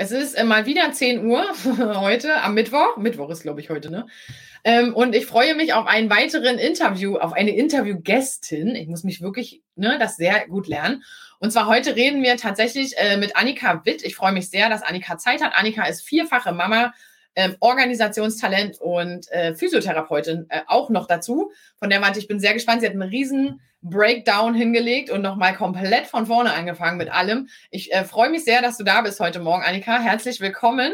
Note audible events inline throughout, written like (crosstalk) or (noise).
Es ist äh, mal wieder 10 Uhr (laughs) heute am Mittwoch. Mittwoch ist, glaube ich, heute, ne? Ähm, und ich freue mich auf einen weiteren Interview, auf eine Interviewgästin. Ich muss mich wirklich ne, das sehr gut lernen. Und zwar heute reden wir tatsächlich äh, mit Annika Witt. Ich freue mich sehr, dass Annika Zeit hat. Annika ist vierfache Mama, ähm, Organisationstalent und äh, Physiotherapeutin äh, auch noch dazu. Von der warte ich bin sehr gespannt. Sie hat einen riesen Breakdown hingelegt und nochmal komplett von vorne angefangen mit allem. Ich äh, freue mich sehr, dass du da bist heute Morgen, Annika. Herzlich willkommen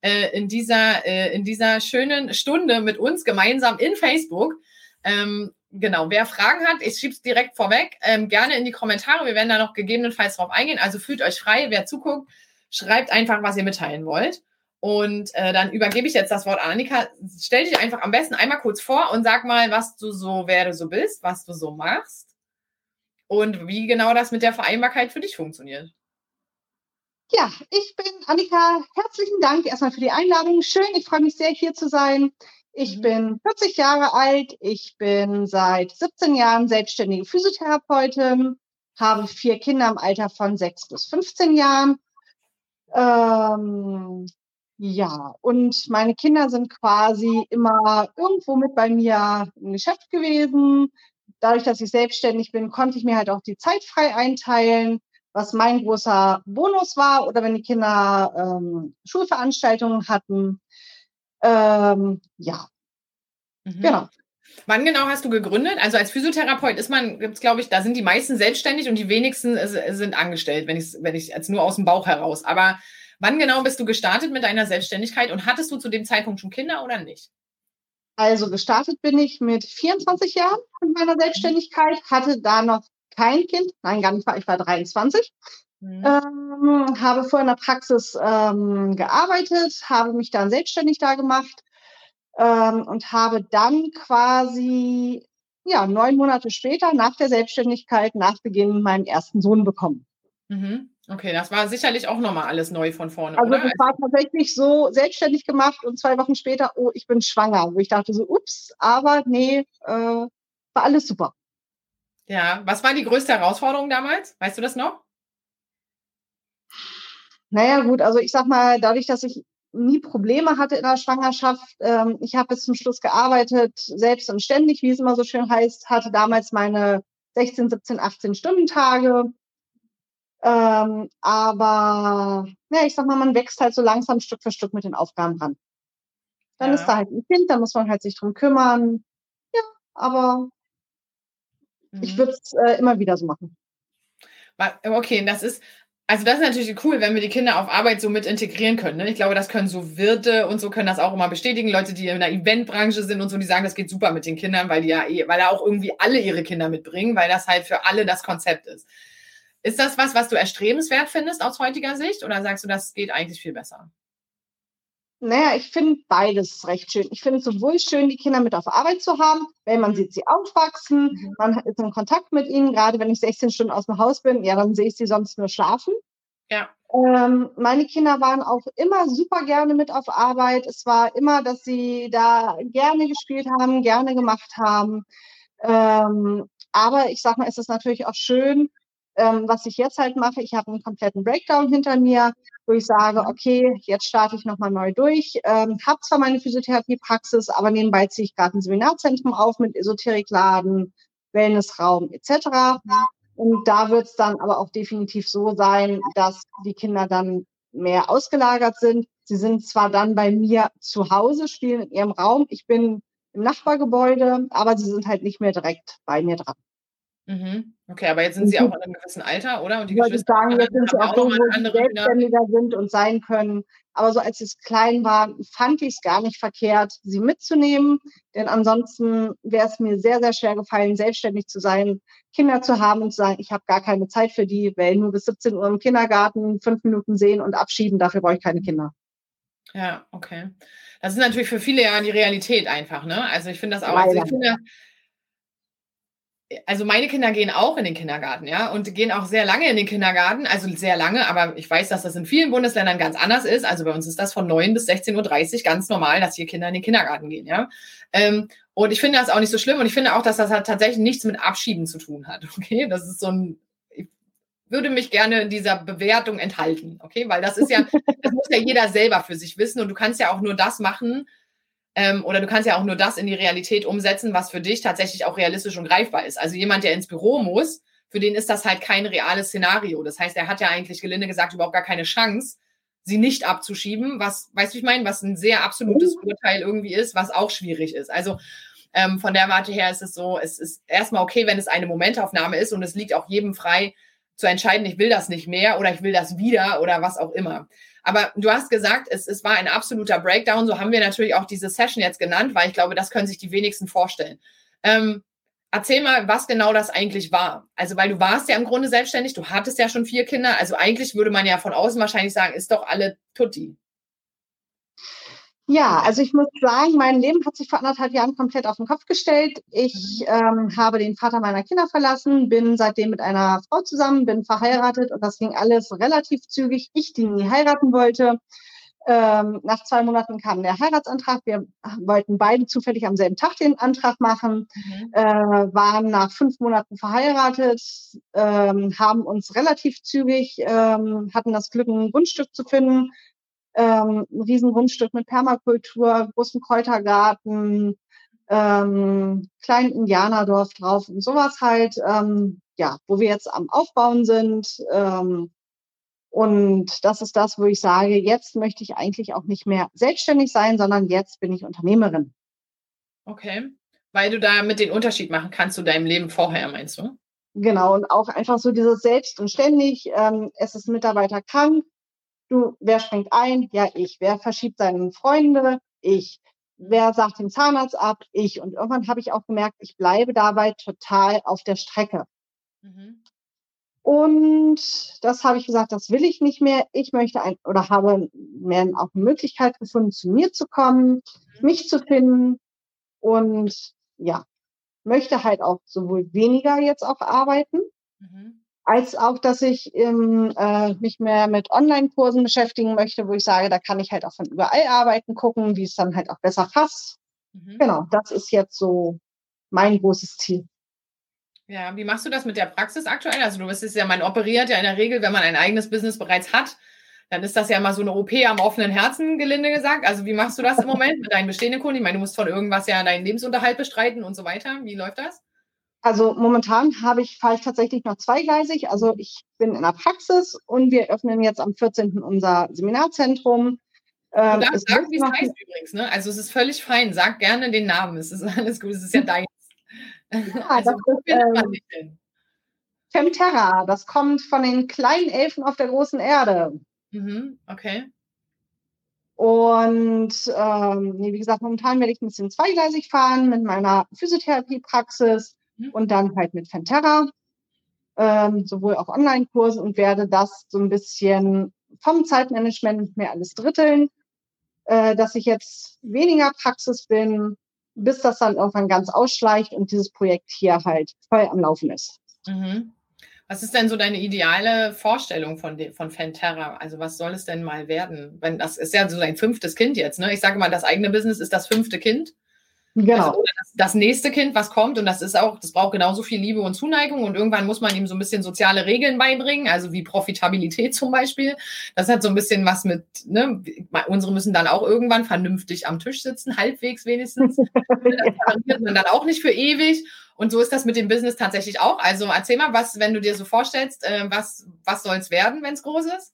äh, in, dieser, äh, in dieser schönen Stunde mit uns gemeinsam in Facebook. Ähm, genau, wer Fragen hat, ich schiebe es direkt vorweg, ähm, gerne in die Kommentare. Wir werden da noch gegebenenfalls drauf eingehen. Also fühlt euch frei, wer zuguckt, schreibt einfach, was ihr mitteilen wollt. Und äh, dann übergebe ich jetzt das Wort an Annika. Stell dich einfach am besten einmal kurz vor und sag mal, was du so, wer du so bist, was du so machst und wie genau das mit der Vereinbarkeit für dich funktioniert. Ja, ich bin Annika. Herzlichen Dank erstmal für die Einladung. Schön, ich freue mich sehr, hier zu sein. Ich mhm. bin 40 Jahre alt. Ich bin seit 17 Jahren selbstständige Physiotherapeutin, habe vier Kinder im Alter von 6 bis 15 Jahren. Ähm, ja, und meine Kinder sind quasi immer irgendwo mit bei mir im Geschäft gewesen, dadurch, dass ich selbstständig bin, konnte ich mir halt auch die Zeit frei einteilen, was mein großer Bonus war. Oder wenn die Kinder ähm, Schulveranstaltungen hatten. Ähm, ja, mhm. genau. Wann genau hast du gegründet? Also als Physiotherapeut ist man, gibt's glaube ich, da sind die meisten selbstständig und die wenigsten sind angestellt, wenn ich wenn ich jetzt nur aus dem Bauch heraus. Aber wann genau bist du gestartet mit deiner Selbstständigkeit und hattest du zu dem Zeitpunkt schon Kinder oder nicht? Also gestartet bin ich mit 24 Jahren mit meiner Selbstständigkeit, hatte da noch kein Kind, nein, gar nicht, ich war 23. Mhm. Ähm, habe vorher in der Praxis ähm, gearbeitet, habe mich dann selbstständig da gemacht ähm, und habe dann quasi ja neun Monate später nach der Selbstständigkeit, nach Beginn meinen ersten Sohn bekommen. Mhm. Okay, das war sicherlich auch nochmal alles neu von vorne. Also oder? das war tatsächlich so selbstständig gemacht und zwei Wochen später, oh, ich bin schwanger. Wo ich dachte so, ups, aber nee, äh, war alles super. Ja, was war die größte Herausforderung damals? Weißt du das noch? Naja, gut, also ich sag mal, dadurch, dass ich nie Probleme hatte in der Schwangerschaft, ähm, ich habe bis zum Schluss gearbeitet, selbst und ständig, wie es immer so schön heißt, hatte damals meine 16, 17, 18 Stunden Tage, ähm, aber ja, ich sag mal, man wächst halt so langsam Stück für Stück mit den Aufgaben ran. Dann ja. ist da halt ein Kind, da muss man halt sich drum kümmern. Ja, aber mhm. ich würde es äh, immer wieder so machen. Okay, das ist, also das ist natürlich cool, wenn wir die Kinder auf Arbeit so mit integrieren können. Ne? Ich glaube, das können so Wirte und so können das auch immer bestätigen. Leute, die in der Eventbranche sind und so, die sagen, das geht super mit den Kindern, weil die ja, eh, weil da auch irgendwie alle ihre Kinder mitbringen, weil das halt für alle das Konzept ist. Ist das was, was du erstrebenswert findest aus heutiger Sicht oder sagst du, das geht eigentlich viel besser? Naja, ich finde beides recht schön. Ich finde es sowohl schön, die Kinder mit auf Arbeit zu haben, wenn man mhm. sieht sie aufwachsen, mhm. man ist in Kontakt mit ihnen, gerade wenn ich 16 Stunden aus dem Haus bin, ja, dann sehe ich sie sonst nur schlafen. Ja. Ähm, meine Kinder waren auch immer super gerne mit auf Arbeit. Es war immer, dass sie da gerne gespielt haben, gerne gemacht haben. Ähm, aber ich sag mal, es ist natürlich auch schön, ähm, was ich jetzt halt mache, ich habe einen kompletten Breakdown hinter mir, wo ich sage, mhm. okay, jetzt starte ich nochmal neu durch, ähm, habe zwar meine Physiotherapiepraxis, aber nebenbei ziehe ich gerade ein Seminarzentrum auf mit Esoterikladen, Wellnessraum etc. Und da wird es dann aber auch definitiv so sein, dass die Kinder dann mehr ausgelagert sind. Sie sind zwar dann bei mir zu Hause, spielen in ihrem Raum. Ich bin im Nachbargebäude, aber sie sind halt nicht mehr direkt bei mir dran. Mhm. Okay, aber jetzt sind Sie auch in einem gewissen Alter, oder? Und die ich Geschwister sagen, jetzt sind sie auch, auch so, wo sie selbstständiger sind und sein können. Aber so als es klein war, fand ich es gar nicht verkehrt, sie mitzunehmen. Denn ansonsten wäre es mir sehr, sehr schwer gefallen, selbstständig zu sein, Kinder zu haben und zu sagen, ich habe gar keine Zeit für die, weil nur bis 17 Uhr im Kindergarten fünf Minuten sehen und abschieben, dafür brauche ich keine Kinder. Ja, okay. Das ist natürlich für viele ja die Realität einfach, ne? Also ich finde das auch, also ich finde, also meine Kinder gehen auch in den Kindergarten, ja, und gehen auch sehr lange in den Kindergarten, also sehr lange, aber ich weiß, dass das in vielen Bundesländern ganz anders ist. Also bei uns ist das von 9 bis 16.30 Uhr ganz normal, dass hier Kinder in den Kindergarten gehen, ja. Ähm, und ich finde das auch nicht so schlimm und ich finde auch, dass das halt tatsächlich nichts mit Abschieben zu tun hat, (laughs) okay? Das ist so ein, ich würde mich gerne in dieser Bewertung enthalten, okay? Weil das ist ja, das muss ja jeder selber für sich wissen und du kannst ja auch nur das machen, ähm, oder du kannst ja auch nur das in die Realität umsetzen, was für dich tatsächlich auch realistisch und greifbar ist. Also jemand, der ins Büro muss, für den ist das halt kein reales Szenario. Das heißt, er hat ja eigentlich gelinde gesagt überhaupt gar keine Chance, sie nicht abzuschieben, was, weißt du, ich meine, was ein sehr absolutes mhm. Urteil irgendwie ist, was auch schwierig ist. Also ähm, von der Warte her ist es so, es ist erstmal okay, wenn es eine Momentaufnahme ist und es liegt auch jedem frei zu entscheiden, ich will das nicht mehr oder ich will das wieder oder was auch immer. Aber du hast gesagt, es, es war ein absoluter Breakdown. So haben wir natürlich auch diese Session jetzt genannt, weil ich glaube, das können sich die wenigsten vorstellen. Ähm, erzähl mal, was genau das eigentlich war. Also, weil du warst ja im Grunde selbstständig, du hattest ja schon vier Kinder. Also eigentlich würde man ja von außen wahrscheinlich sagen, ist doch alle Tutti. Ja, also ich muss sagen, mein Leben hat sich vor anderthalb Jahren komplett auf den Kopf gestellt. Ich mhm. ähm, habe den Vater meiner Kinder verlassen, bin seitdem mit einer Frau zusammen, bin verheiratet und das ging alles relativ zügig. Ich, die nie heiraten wollte. Ähm, nach zwei Monaten kam der Heiratsantrag. Wir wollten beide zufällig am selben Tag den Antrag machen, mhm. äh, waren nach fünf Monaten verheiratet, ähm, haben uns relativ zügig, ähm, hatten das Glück, ein Grundstück zu finden, ähm, ein riesen Grundstück mit Permakultur, großen Kräutergarten, ähm, kleinen Indianerdorf drauf und sowas halt, ähm, ja, wo wir jetzt am Aufbauen sind. Ähm, und das ist das, wo ich sage, jetzt möchte ich eigentlich auch nicht mehr selbstständig sein, sondern jetzt bin ich Unternehmerin. Okay, weil du da mit den Unterschied machen kannst zu deinem Leben vorher, meinst du? Genau, und auch einfach so dieses Selbst und ständig, ähm, es ist Mitarbeiter krank, Du, wer springt ein? Ja, ich. Wer verschiebt seine Freunde? Ich. Wer sagt den Zahnarzt ab? Ich. Und irgendwann habe ich auch gemerkt, ich bleibe dabei total auf der Strecke. Mhm. Und das habe ich gesagt, das will ich nicht mehr. Ich möchte ein, oder habe mehr auch eine Möglichkeit gefunden, zu mir zu kommen, mhm. mich zu finden und ja, möchte halt auch sowohl weniger jetzt auch arbeiten, mhm als auch, dass ich ähm, äh, mich mehr mit Online-Kursen beschäftigen möchte, wo ich sage, da kann ich halt auch von überall arbeiten, gucken, wie es dann halt auch besser passt. Mhm. Genau, das ist jetzt so mein großes Ziel. Ja, wie machst du das mit der Praxis aktuell? Also du bist ja, man operiert ja in der Regel, wenn man ein eigenes Business bereits hat, dann ist das ja mal so eine OP am offenen Herzen, gelinde gesagt. Also wie machst du das im Moment (laughs) mit deinen bestehenden Kunden? Ich meine, du musst von irgendwas ja deinen Lebensunterhalt bestreiten und so weiter. Wie läuft das? Also momentan habe ich, fahre ich tatsächlich noch zweigleisig. Also ich bin in der Praxis und wir öffnen jetzt am 14. unser Seminarzentrum. Ähm, du darfst sagen, wie es heißt übrigens. Ne? Also es ist völlig fein. Sag gerne den Namen. Es ist alles gut. Es ist ja (laughs) dein. Ja, also, das ist, ähm, Femterra. Das kommt von den kleinen Elfen auf der großen Erde. Mhm, okay. Und ähm, wie gesagt, momentan werde ich ein bisschen zweigleisig fahren mit meiner Physiotherapiepraxis. Und dann halt mit Fenterra, ähm, sowohl auch Online-Kurse und werde das so ein bisschen vom Zeitmanagement mehr alles dritteln, äh, dass ich jetzt weniger Praxis bin, bis das dann irgendwann ganz ausschleicht und dieses Projekt hier halt voll am Laufen ist. Mhm. Was ist denn so deine ideale Vorstellung von, von Fenterra? Also was soll es denn mal werden? Wenn das ist ja so dein fünftes Kind jetzt, ne? Ich sage mal, das eigene Business ist das fünfte Kind. Genau. Also, das, das, nächste Kind, was kommt, und das ist auch, das braucht genauso viel Liebe und Zuneigung und irgendwann muss man ihm so ein bisschen soziale Regeln beibringen, also wie Profitabilität zum Beispiel. Das hat so ein bisschen was mit, ne, unsere müssen dann auch irgendwann vernünftig am Tisch sitzen, halbwegs wenigstens. (laughs) das ja. man dann auch nicht für ewig. Und so ist das mit dem Business tatsächlich auch. Also erzähl mal, was, wenn du dir so vorstellst, äh, was, was soll es werden, wenn es groß ist?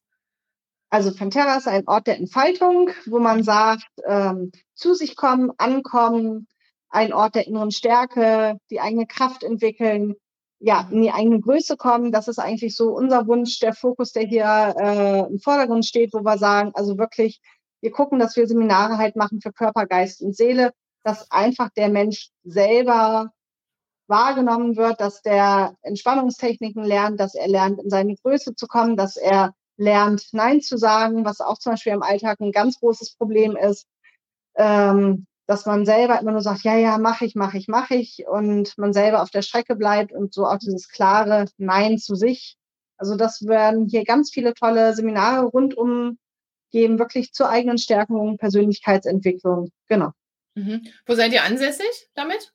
Also Fenterra ist ein Ort der Entfaltung, wo man sagt, ähm, zu sich kommen, ankommen, ein Ort der inneren Stärke, die eigene Kraft entwickeln, ja, in die eigene Größe kommen. Das ist eigentlich so unser Wunsch, der Fokus, der hier äh, im Vordergrund steht, wo wir sagen, also wirklich, wir gucken, dass wir Seminare halt machen für Körper, Geist und Seele, dass einfach der Mensch selber wahrgenommen wird, dass der Entspannungstechniken lernt, dass er lernt, in seine Größe zu kommen, dass er lernt, Nein zu sagen, was auch zum Beispiel im Alltag ein ganz großes Problem ist, ähm, dass man selber immer nur sagt, ja, ja, mache ich, mache ich, mache ich und man selber auf der Strecke bleibt und so auch dieses klare Nein zu sich. Also das werden hier ganz viele tolle Seminare rundum geben, wirklich zur eigenen Stärkung, Persönlichkeitsentwicklung. Genau. Mhm. Wo seid ihr ansässig damit?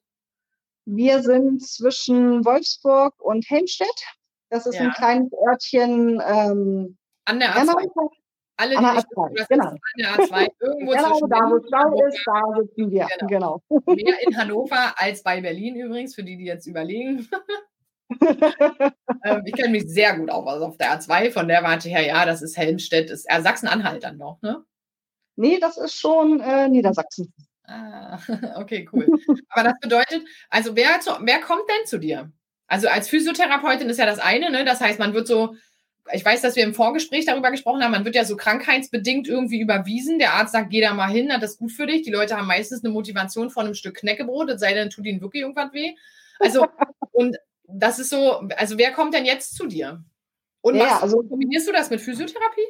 Wir sind zwischen Wolfsburg und Helmstedt. Das ist ja. ein kleines Örtchen. Ähm, an der A2. Alle, der A2, genau. An der A2, irgendwo genau, zwischen da wo Stau ist, da sitzen wir. Genau. genau. Mehr in (laughs) Hannover als bei Berlin übrigens, für die, die jetzt überlegen. (laughs) ähm, ich kenne mich sehr gut auf, also auf der A2, von der warte her, ja, das ist Helmstedt, ist äh, Sachsen-Anhalt dann noch, ne? Nee, das ist schon äh, Niedersachsen. Ah, (laughs) okay, cool. Aber das bedeutet, also wer, zu, wer kommt denn zu dir? Also als Physiotherapeutin ist ja das eine, ne? Das heißt, man wird so, ich weiß, dass wir im Vorgespräch darüber gesprochen haben, man wird ja so krankheitsbedingt irgendwie überwiesen. Der Arzt sagt, geh da mal hin, das ist gut für dich. Die Leute haben meistens eine Motivation von einem Stück Knäckebrot, es sei denn, tut ihnen wirklich irgendwas weh. Also, (laughs) und das ist so, also wer kommt denn jetzt zu dir? Und ja, was, also, kombinierst du das mit Physiotherapie?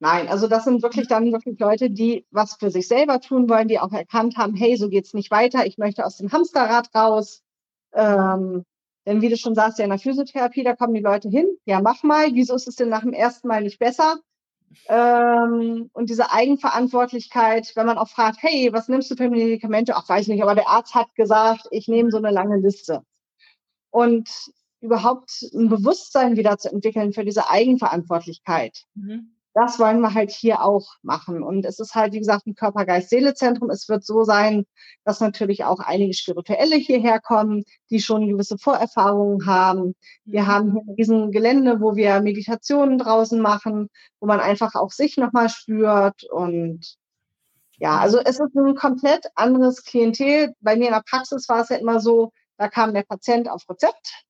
Nein, also das sind wirklich dann wirklich Leute, die was für sich selber tun wollen, die auch erkannt haben, hey, so geht's nicht weiter, ich möchte aus dem Hamsterrad raus. Ähm, denn wie du schon sagst, ja in der Physiotherapie, da kommen die Leute hin, ja mach mal, wieso ist es denn nach dem ersten Mal nicht besser? Ähm, und diese Eigenverantwortlichkeit, wenn man auch fragt, hey, was nimmst du für Medikamente? Ach, weiß nicht, aber der Arzt hat gesagt, ich nehme so eine lange Liste. Und überhaupt ein Bewusstsein wieder zu entwickeln für diese Eigenverantwortlichkeit. Mhm das wollen wir halt hier auch machen. Und es ist halt, wie gesagt, ein Körper-Geist-Seele-Zentrum. Es wird so sein, dass natürlich auch einige Spirituelle hierher kommen, die schon gewisse Vorerfahrungen haben. Wir mhm. haben hier diesen Gelände, wo wir Meditationen draußen machen, wo man einfach auch sich nochmal spürt. Und ja, also es ist ein komplett anderes Klientel. Bei mir in der Praxis war es ja immer so, da kam der Patient auf Rezept.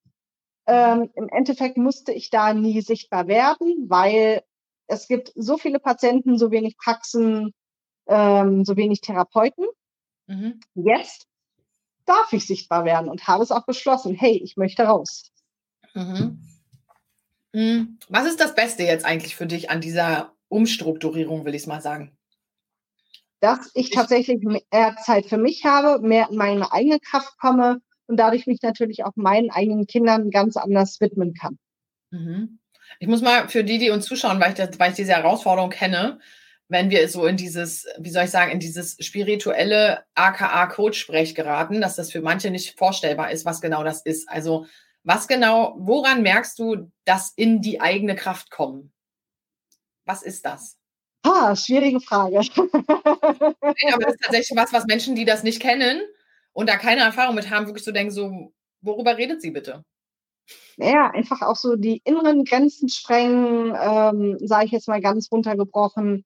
Ähm, Im Endeffekt musste ich da nie sichtbar werden, weil es gibt so viele Patienten, so wenig Praxen, ähm, so wenig Therapeuten. Mhm. Jetzt darf ich sichtbar werden und habe es auch beschlossen. Hey, ich möchte raus. Mhm. Mhm. Was ist das Beste jetzt eigentlich für dich an dieser Umstrukturierung, will ich es mal sagen? Dass ich tatsächlich mehr Zeit für mich habe, mehr in meine eigene Kraft komme und dadurch mich natürlich auch meinen eigenen Kindern ganz anders widmen kann. Mhm. Ich muss mal für die, die uns zuschauen, weil ich, das, weil ich diese Herausforderung kenne, wenn wir so in dieses, wie soll ich sagen, in dieses spirituelle AKA-Coach-Sprech geraten, dass das für manche nicht vorstellbar ist, was genau das ist. Also was genau, woran merkst du, dass in die eigene Kraft kommen? Was ist das? Ah, schwierige Frage. (laughs) ja, aber das ist tatsächlich was, was Menschen, die das nicht kennen und da keine Erfahrung mit haben, wirklich so denken, so, worüber redet sie bitte? Ja, einfach auch so die inneren Grenzen sprengen, ähm, sage ich jetzt mal ganz runtergebrochen.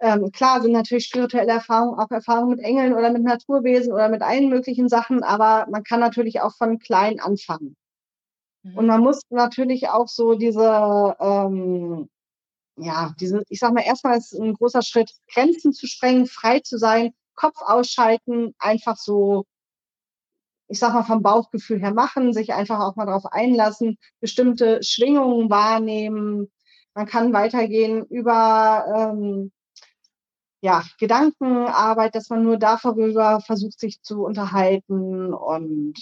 Ähm, klar sind natürlich spirituelle Erfahrungen auch Erfahrungen mit Engeln oder mit Naturwesen oder mit allen möglichen Sachen, aber man kann natürlich auch von klein anfangen. Mhm. Und man muss natürlich auch so diese, ähm, ja, diese, ich sag mal, erstmal ist ein großer Schritt, Grenzen zu sprengen, frei zu sein, Kopf ausschalten, einfach so ich sag mal, vom Bauchgefühl her machen, sich einfach auch mal darauf einlassen, bestimmte Schwingungen wahrnehmen. Man kann weitergehen über ähm, ja, Gedankenarbeit, dass man nur darüber versucht, sich zu unterhalten. Und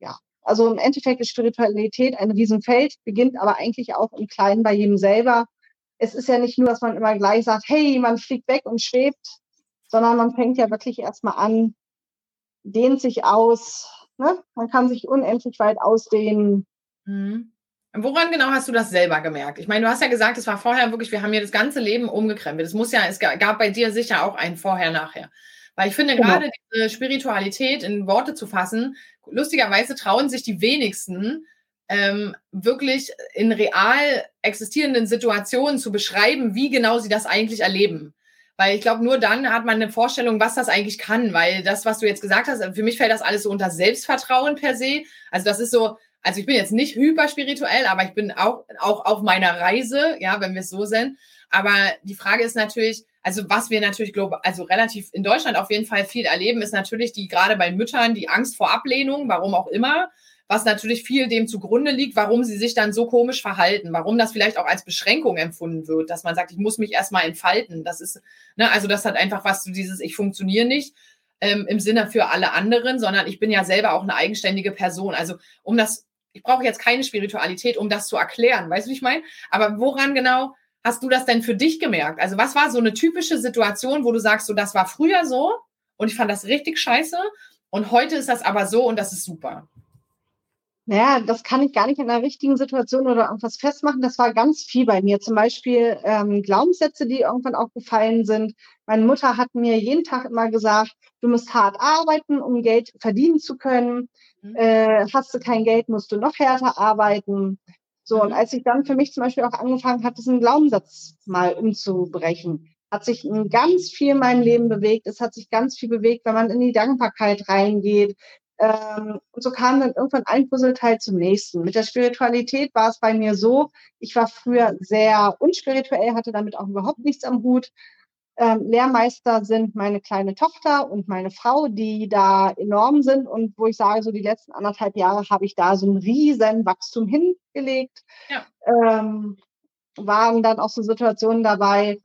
ja, also im Endeffekt ist Spiritualität ein Riesenfeld, beginnt aber eigentlich auch im Kleinen bei jedem selber. Es ist ja nicht nur, dass man immer gleich sagt, hey, man fliegt weg und schwebt, sondern man fängt ja wirklich erstmal an, dehnt sich aus, Ne? Man kann sich unendlich weit ausdehnen. Mhm. Woran genau hast du das selber gemerkt? Ich meine, du hast ja gesagt, es war vorher wirklich, wir haben hier das ganze Leben umgekrempelt. Es muss ja, es gab bei dir sicher auch ein Vorher-Nachher. Weil ich finde, genau. gerade diese Spiritualität in Worte zu fassen, lustigerweise trauen sich die wenigsten, ähm, wirklich in real existierenden Situationen zu beschreiben, wie genau sie das eigentlich erleben. Weil ich glaube, nur dann hat man eine Vorstellung, was das eigentlich kann. Weil das, was du jetzt gesagt hast, für mich fällt das alles so unter Selbstvertrauen per se. Also das ist so, also ich bin jetzt nicht hyperspirituell, aber ich bin auch, auch auf meiner Reise, ja, wenn wir es so sind. Aber die Frage ist natürlich, also was wir natürlich, glaube also relativ in Deutschland auf jeden Fall viel erleben, ist natürlich die, gerade bei Müttern, die Angst vor Ablehnung, warum auch immer. Was natürlich viel dem zugrunde liegt, warum sie sich dann so komisch verhalten, warum das vielleicht auch als Beschränkung empfunden wird, dass man sagt, ich muss mich erstmal entfalten. Das ist, ne, also das hat einfach was zu dieses, ich funktioniere nicht ähm, im Sinne für alle anderen, sondern ich bin ja selber auch eine eigenständige Person. Also um das, ich brauche jetzt keine Spiritualität, um das zu erklären, weißt du, wie ich meine? Aber woran genau hast du das denn für dich gemerkt? Also was war so eine typische Situation, wo du sagst, so das war früher so und ich fand das richtig scheiße und heute ist das aber so und das ist super? Naja, das kann ich gar nicht in einer richtigen Situation oder irgendwas festmachen. Das war ganz viel bei mir. Zum Beispiel ähm, Glaubenssätze, die irgendwann auch gefallen sind. Meine Mutter hat mir jeden Tag immer gesagt, du musst hart arbeiten, um Geld verdienen zu können. Mhm. Äh, hast du kein Geld, musst du noch härter arbeiten. So, und mhm. als ich dann für mich zum Beispiel auch angefangen habe, diesen Glaubenssatz mal umzubrechen, hat sich ganz viel in meinem Leben bewegt. Es hat sich ganz viel bewegt, wenn man in die Dankbarkeit reingeht, ähm, und so kam dann irgendwann ein Puzzleteil zum nächsten. Mit der Spiritualität war es bei mir so, ich war früher sehr unspirituell, hatte damit auch überhaupt nichts am Hut. Ähm, Lehrmeister sind meine kleine Tochter und meine Frau, die da enorm sind und wo ich sage, so die letzten anderthalb Jahre habe ich da so ein riesen Wachstum hingelegt. Ja. Ähm, waren dann auch so Situationen dabei,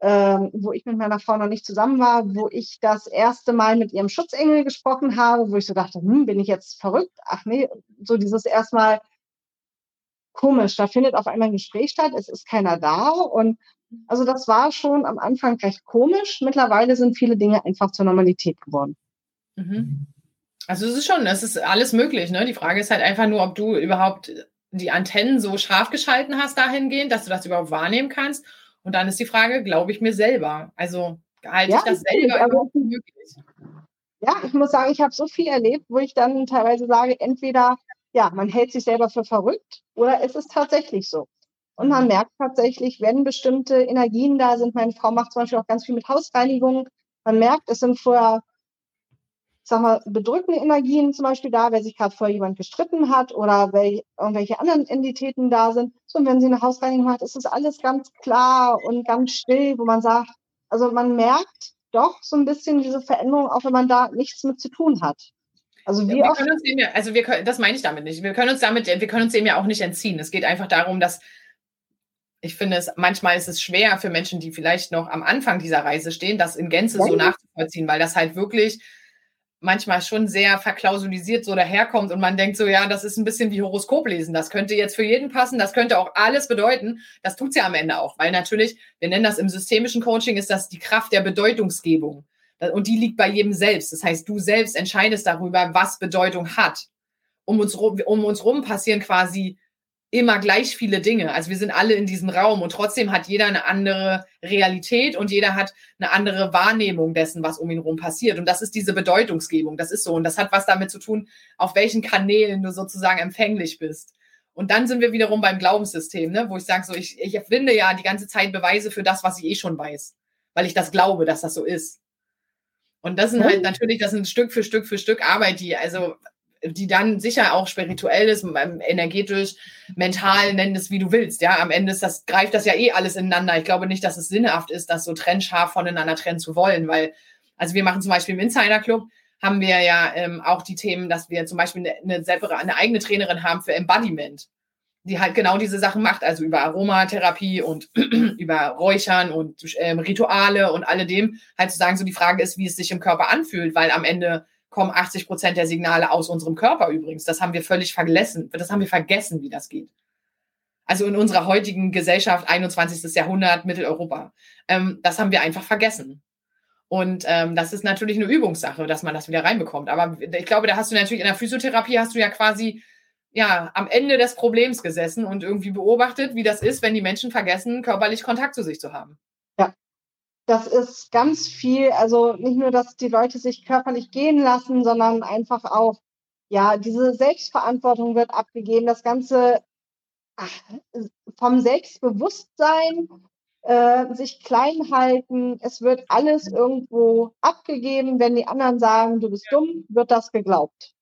ähm, wo ich mit meiner Frau noch nicht zusammen war, wo ich das erste Mal mit ihrem Schutzengel gesprochen habe, wo ich so dachte, hm, bin ich jetzt verrückt? Ach nee, so dieses erstmal komisch, da findet auf einmal ein Gespräch statt, es ist keiner da und also das war schon am Anfang recht komisch. Mittlerweile sind viele Dinge einfach zur Normalität geworden. Mhm. Also es ist schon, es ist alles möglich. Ne? Die Frage ist halt einfach nur, ob du überhaupt die Antennen so scharf geschalten hast dahingehend, dass du das überhaupt wahrnehmen kannst und dann ist die Frage, glaube ich mir selber? Also halte ja, ich das selber überhaupt möglich? Ja, ich muss sagen, ich habe so viel erlebt, wo ich dann teilweise sage, entweder, ja, man hält sich selber für verrückt oder es ist tatsächlich so. Und man mhm. merkt tatsächlich, wenn bestimmte Energien da sind, meine Frau macht zum Beispiel auch ganz viel mit Hausreinigung, man merkt, es sind vorher sag mal, bedrückende Energien zum Beispiel da, wer sich gerade vor jemand gestritten hat oder welche, irgendwelche anderen Entitäten da sind. So, und wenn sie eine Hausreinigung macht, ist es alles ganz klar und ganz still, wo man sagt, also man merkt doch so ein bisschen diese Veränderung, auch wenn man da nichts mit zu tun hat. Also wie wir können uns dem ja, also wir können, das meine ich damit nicht. Wir können uns damit, wir können uns dem ja auch nicht entziehen. Es geht einfach darum, dass ich finde es, manchmal ist es schwer für Menschen, die vielleicht noch am Anfang dieser Reise stehen, das in Gänze ja. so nachzuvollziehen, weil das halt wirklich manchmal schon sehr verklausulisiert so daherkommt und man denkt so, ja, das ist ein bisschen wie Horoskop lesen. Das könnte jetzt für jeden passen, das könnte auch alles bedeuten. Das tut's ja am Ende auch, weil natürlich, wir nennen das im systemischen Coaching, ist das die Kraft der Bedeutungsgebung. Und die liegt bei jedem selbst. Das heißt, du selbst entscheidest darüber, was Bedeutung hat. Um uns rum, um uns rum passieren quasi immer gleich viele Dinge. Also wir sind alle in diesem Raum und trotzdem hat jeder eine andere Realität und jeder hat eine andere Wahrnehmung dessen, was um ihn herum passiert. Und das ist diese Bedeutungsgebung. Das ist so. Und das hat was damit zu tun, auf welchen Kanälen du sozusagen empfänglich bist. Und dann sind wir wiederum beim Glaubenssystem, ne? wo ich sage, so, ich, ich finde ja die ganze Zeit Beweise für das, was ich eh schon weiß, weil ich das glaube, dass das so ist. Und das sind halt natürlich, das sind Stück für Stück für Stück Arbeit, die, also die dann sicher auch spirituell ist, ähm, energetisch, mental, nenn es wie du willst. Ja, am Ende ist das, greift das ja eh alles ineinander. Ich glaube nicht, dass es sinnhaft ist, das so trennscharf voneinander trennen zu wollen, weil, also wir machen zum Beispiel im Insider Club, haben wir ja ähm, auch die Themen, dass wir zum Beispiel eine, eine, selber, eine eigene Trainerin haben für Embodiment, die halt genau diese Sachen macht, also über Aromatherapie und (clears throat) über Räuchern und ähm, Rituale und alledem, halt zu sagen, so die Frage ist, wie es sich im Körper anfühlt, weil am Ende kommen 80 Prozent der Signale aus unserem Körper übrigens. Das haben wir völlig vergessen. Das haben wir vergessen, wie das geht. Also in unserer heutigen Gesellschaft, 21. Jahrhundert, Mitteleuropa. Ähm, das haben wir einfach vergessen. Und ähm, das ist natürlich eine Übungssache, dass man das wieder reinbekommt. Aber ich glaube, da hast du natürlich in der Physiotherapie hast du ja quasi ja am Ende des Problems gesessen und irgendwie beobachtet, wie das ist, wenn die Menschen vergessen, körperlich Kontakt zu sich zu haben das ist ganz viel, also nicht nur, dass die Leute sich körperlich gehen lassen, sondern einfach auch, ja, diese Selbstverantwortung wird abgegeben, das Ganze ach, vom Selbstbewusstsein, äh, sich klein halten, es wird alles irgendwo abgegeben. Wenn die anderen sagen, du bist dumm, wird das geglaubt.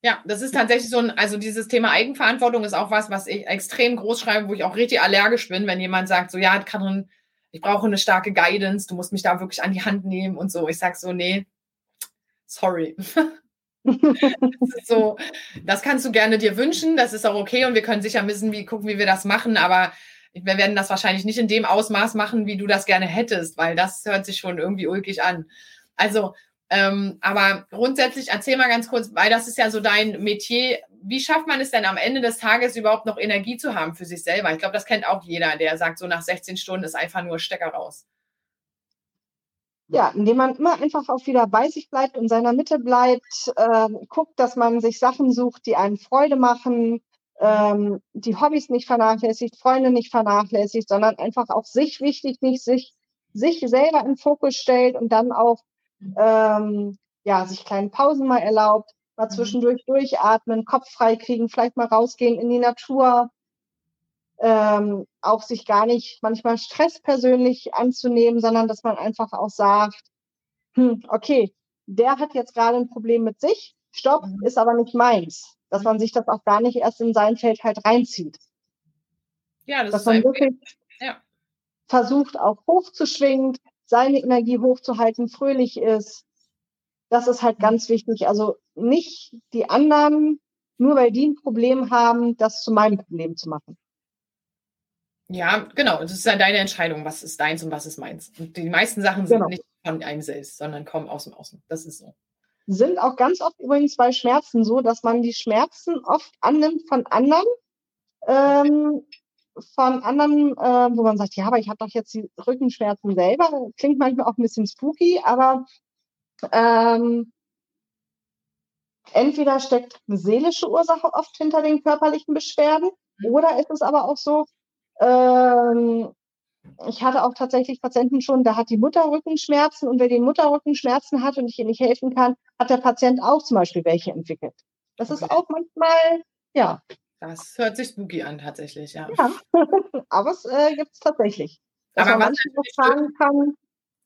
Ja, das ist tatsächlich so ein, also dieses Thema Eigenverantwortung ist auch was, was ich extrem groß schreibe, wo ich auch richtig allergisch bin, wenn jemand sagt, so ja, Katrin, ich brauche eine starke Guidance, du musst mich da wirklich an die Hand nehmen und so. Ich sage so, nee, sorry. (laughs) das so, das kannst du gerne dir wünschen, das ist auch okay und wir können sicher wissen, wie gucken, wie wir das machen, aber wir werden das wahrscheinlich nicht in dem Ausmaß machen, wie du das gerne hättest, weil das hört sich schon irgendwie ulkig an. Also, ähm, aber grundsätzlich erzähl mal ganz kurz, weil das ist ja so dein Metier. Wie schafft man es denn am Ende des Tages überhaupt noch Energie zu haben für sich selber? Ich glaube, das kennt auch jeder, der sagt, so nach 16 Stunden ist einfach nur Stecker raus. Ja, indem man immer einfach auch wieder bei sich bleibt, in seiner Mitte bleibt, äh, guckt, dass man sich Sachen sucht, die einem Freude machen, ähm, die Hobbys nicht vernachlässigt, Freunde nicht vernachlässigt, sondern einfach auch sich wichtig, nicht sich, sich selber in Fokus stellt und dann auch ähm, ja, sich kleine Pausen mal erlaubt, mal mhm. zwischendurch durchatmen, Kopf frei kriegen, vielleicht mal rausgehen in die Natur, ähm, auch sich gar nicht manchmal Stress persönlich anzunehmen, sondern dass man einfach auch sagt, hm, okay, der hat jetzt gerade ein Problem mit sich, stopp, mhm. ist aber nicht meins. Dass man sich das auch gar nicht erst in sein Feld halt reinzieht. Ja, das dass ist man wirklich ja. versucht, auch hochzuschwingen, seine Energie hochzuhalten, fröhlich ist. Das ist halt mhm. ganz wichtig. Also nicht die anderen, nur weil die ein Problem haben, das zu meinem Problem zu machen. Ja, genau. Das ist ja deine Entscheidung, was ist deins und was ist meins. Und die meisten Sachen sind genau. nicht von einem selbst, sondern kommen aus dem Außen. Das ist so. Sind auch ganz oft übrigens bei Schmerzen so, dass man die Schmerzen oft annimmt von anderen, ähm, von anderen, äh, wo man sagt, ja, aber ich habe doch jetzt die Rückenschmerzen selber. Klingt manchmal auch ein bisschen spooky, aber ähm, entweder steckt eine seelische Ursache oft hinter den körperlichen Beschwerden mhm. oder ist es aber auch so, ähm, ich hatte auch tatsächlich Patienten schon, da hat die Mutter Rückenschmerzen und wer die Mutter Rückenschmerzen hat und ich ihr nicht helfen kann, hat der Patient auch zum Beispiel welche entwickelt. Das okay. ist auch manchmal, ja. Das hört sich spooky an, tatsächlich, ja. Ja, (laughs) aber es äh, gibt es tatsächlich. aber was sagen kann,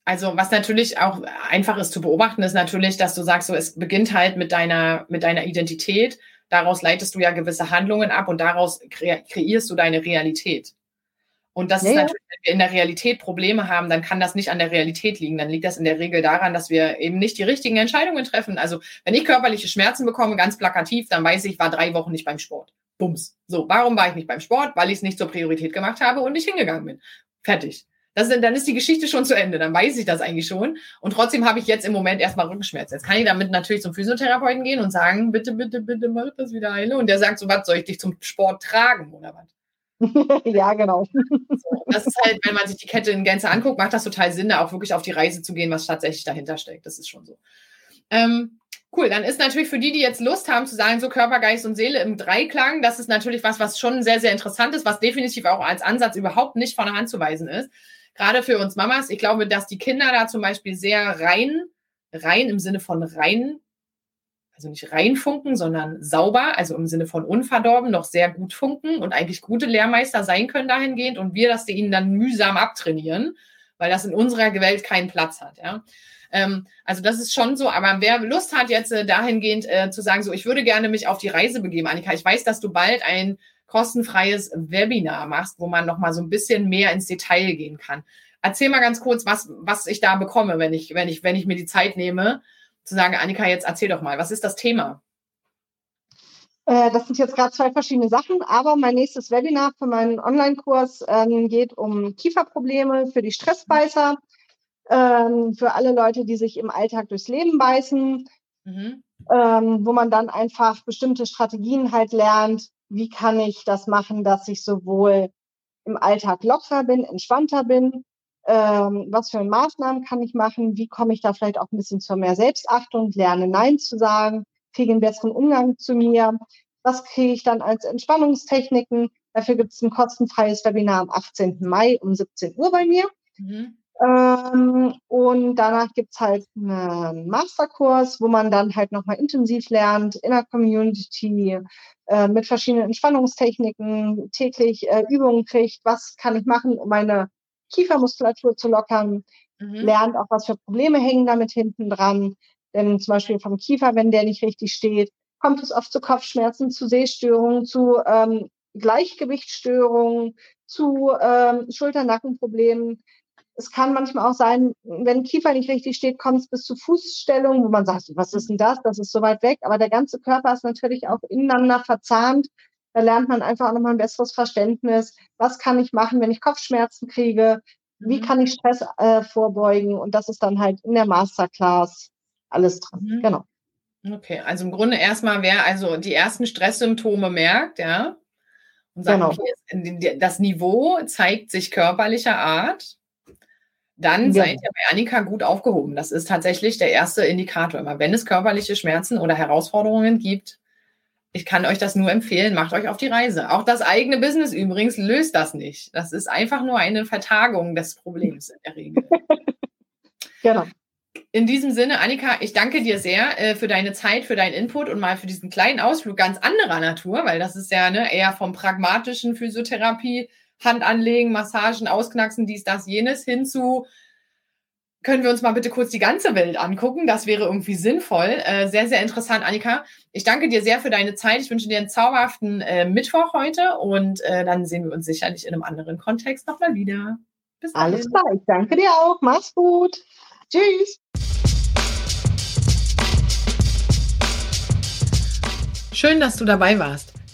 also was natürlich auch einfach ist zu beobachten, ist natürlich, dass du sagst, so es beginnt halt mit deiner, mit deiner Identität. Daraus leitest du ja gewisse Handlungen ab und daraus kre kreierst du deine Realität. Und das ja, ist natürlich, wenn wir in der Realität Probleme haben, dann kann das nicht an der Realität liegen. Dann liegt das in der Regel daran, dass wir eben nicht die richtigen Entscheidungen treffen. Also wenn ich körperliche Schmerzen bekomme, ganz plakativ, dann weiß ich, ich war drei Wochen nicht beim Sport. Bums. So, warum war ich nicht beim Sport? Weil ich es nicht zur Priorität gemacht habe und nicht hingegangen bin. Fertig. Das, dann ist die Geschichte schon zu Ende. Dann weiß ich das eigentlich schon. Und trotzdem habe ich jetzt im Moment erstmal Rückenschmerzen. Jetzt kann ich damit natürlich zum Physiotherapeuten gehen und sagen, bitte, bitte, bitte, mach das wieder heile. Und der sagt so, was soll ich dich zum Sport tragen oder was? (laughs) ja, genau. So, das ist halt, wenn man sich die Kette in Gänze anguckt, macht das total Sinn, da auch wirklich auf die Reise zu gehen, was tatsächlich dahinter steckt. Das ist schon so. Ähm, cool, dann ist natürlich für die, die jetzt Lust haben zu sagen, so Körper, Geist und Seele im Dreiklang, das ist natürlich was, was schon sehr, sehr interessant ist, was definitiv auch als Ansatz überhaupt nicht von der Hand zu weisen ist. Gerade für uns Mamas. Ich glaube, dass die Kinder da zum Beispiel sehr rein, rein im Sinne von rein also nicht reinfunken, sondern sauber, also im Sinne von unverdorben, noch sehr gut funken und eigentlich gute Lehrmeister sein können dahingehend und wir das ihnen dann mühsam abtrainieren, weil das in unserer Welt keinen Platz hat. Ja. Ähm, also das ist schon so, aber wer Lust hat, jetzt äh, dahingehend äh, zu sagen, so ich würde gerne mich auf die Reise begeben, Annika, ich weiß, dass du bald ein kostenfreies Webinar machst, wo man nochmal so ein bisschen mehr ins Detail gehen kann. Erzähl mal ganz kurz, was, was ich da bekomme, wenn ich, wenn ich, wenn ich mir die Zeit nehme, zu sagen, Annika, jetzt erzähl doch mal, was ist das Thema? Äh, das sind jetzt gerade zwei verschiedene Sachen, aber mein nächstes Webinar für meinen Online-Kurs ähm, geht um Kieferprobleme für die Stressbeißer, ähm, für alle Leute, die sich im Alltag durchs Leben beißen, mhm. ähm, wo man dann einfach bestimmte Strategien halt lernt, wie kann ich das machen, dass ich sowohl im Alltag lockerer bin, entspannter bin, ähm, was für Maßnahmen kann ich machen, wie komme ich da vielleicht auch ein bisschen zur mehr Selbstachtung, lerne Nein zu sagen, kriege einen besseren Umgang zu mir, was kriege ich dann als Entspannungstechniken. Dafür gibt es ein kostenfreies Webinar am 18. Mai um 17 Uhr bei mir. Mhm. Ähm, und danach gibt es halt einen Masterkurs, wo man dann halt nochmal intensiv lernt, in der Community, äh, mit verschiedenen Entspannungstechniken, täglich äh, Übungen kriegt, was kann ich machen, um meine Kiefermuskulatur zu lockern, mhm. lernt auch, was für Probleme hängen damit hinten dran. Denn zum Beispiel vom Kiefer, wenn der nicht richtig steht, kommt es oft zu Kopfschmerzen, zu Sehstörungen, zu ähm, Gleichgewichtsstörungen, zu ähm, Schulternackenproblemen. Es kann manchmal auch sein, wenn Kiefer nicht richtig steht, kommt es bis zu Fußstellung, wo man sagt, was ist denn das? Das ist so weit weg. Aber der ganze Körper ist natürlich auch ineinander verzahnt. Da lernt man einfach auch nochmal ein besseres Verständnis. Was kann ich machen, wenn ich Kopfschmerzen kriege? Wie mhm. kann ich Stress äh, vorbeugen? Und das ist dann halt in der Masterclass alles drin. Mhm. Genau. Okay, also im Grunde erstmal, wer also die ersten Stresssymptome merkt, ja, und sagt, genau. okay, das Niveau zeigt sich körperlicher Art, dann ja. seid ihr bei Annika gut aufgehoben. Das ist tatsächlich der erste Indikator immer. Wenn es körperliche Schmerzen oder Herausforderungen gibt, ich kann euch das nur empfehlen, macht euch auf die Reise. Auch das eigene Business übrigens löst das nicht. Das ist einfach nur eine Vertagung des Problems in der Regel. (laughs) genau. In diesem Sinne, Annika, ich danke dir sehr äh, für deine Zeit, für deinen Input und mal für diesen kleinen Ausflug ganz anderer Natur, weil das ist ja ne, eher vom pragmatischen Physiotherapie, Hand anlegen, Massagen, ausknacksen, dies, das, jenes hinzu können wir uns mal bitte kurz die ganze Welt angucken. Das wäre irgendwie sinnvoll. Äh, sehr, sehr interessant, Annika. Ich danke dir sehr für deine Zeit. Ich wünsche dir einen zauberhaften äh, Mittwoch heute und äh, dann sehen wir uns sicherlich in einem anderen Kontext nochmal wieder. Bis dann. Alles klar. Ich danke dir auch. Mach's gut. Tschüss. Schön, dass du dabei warst.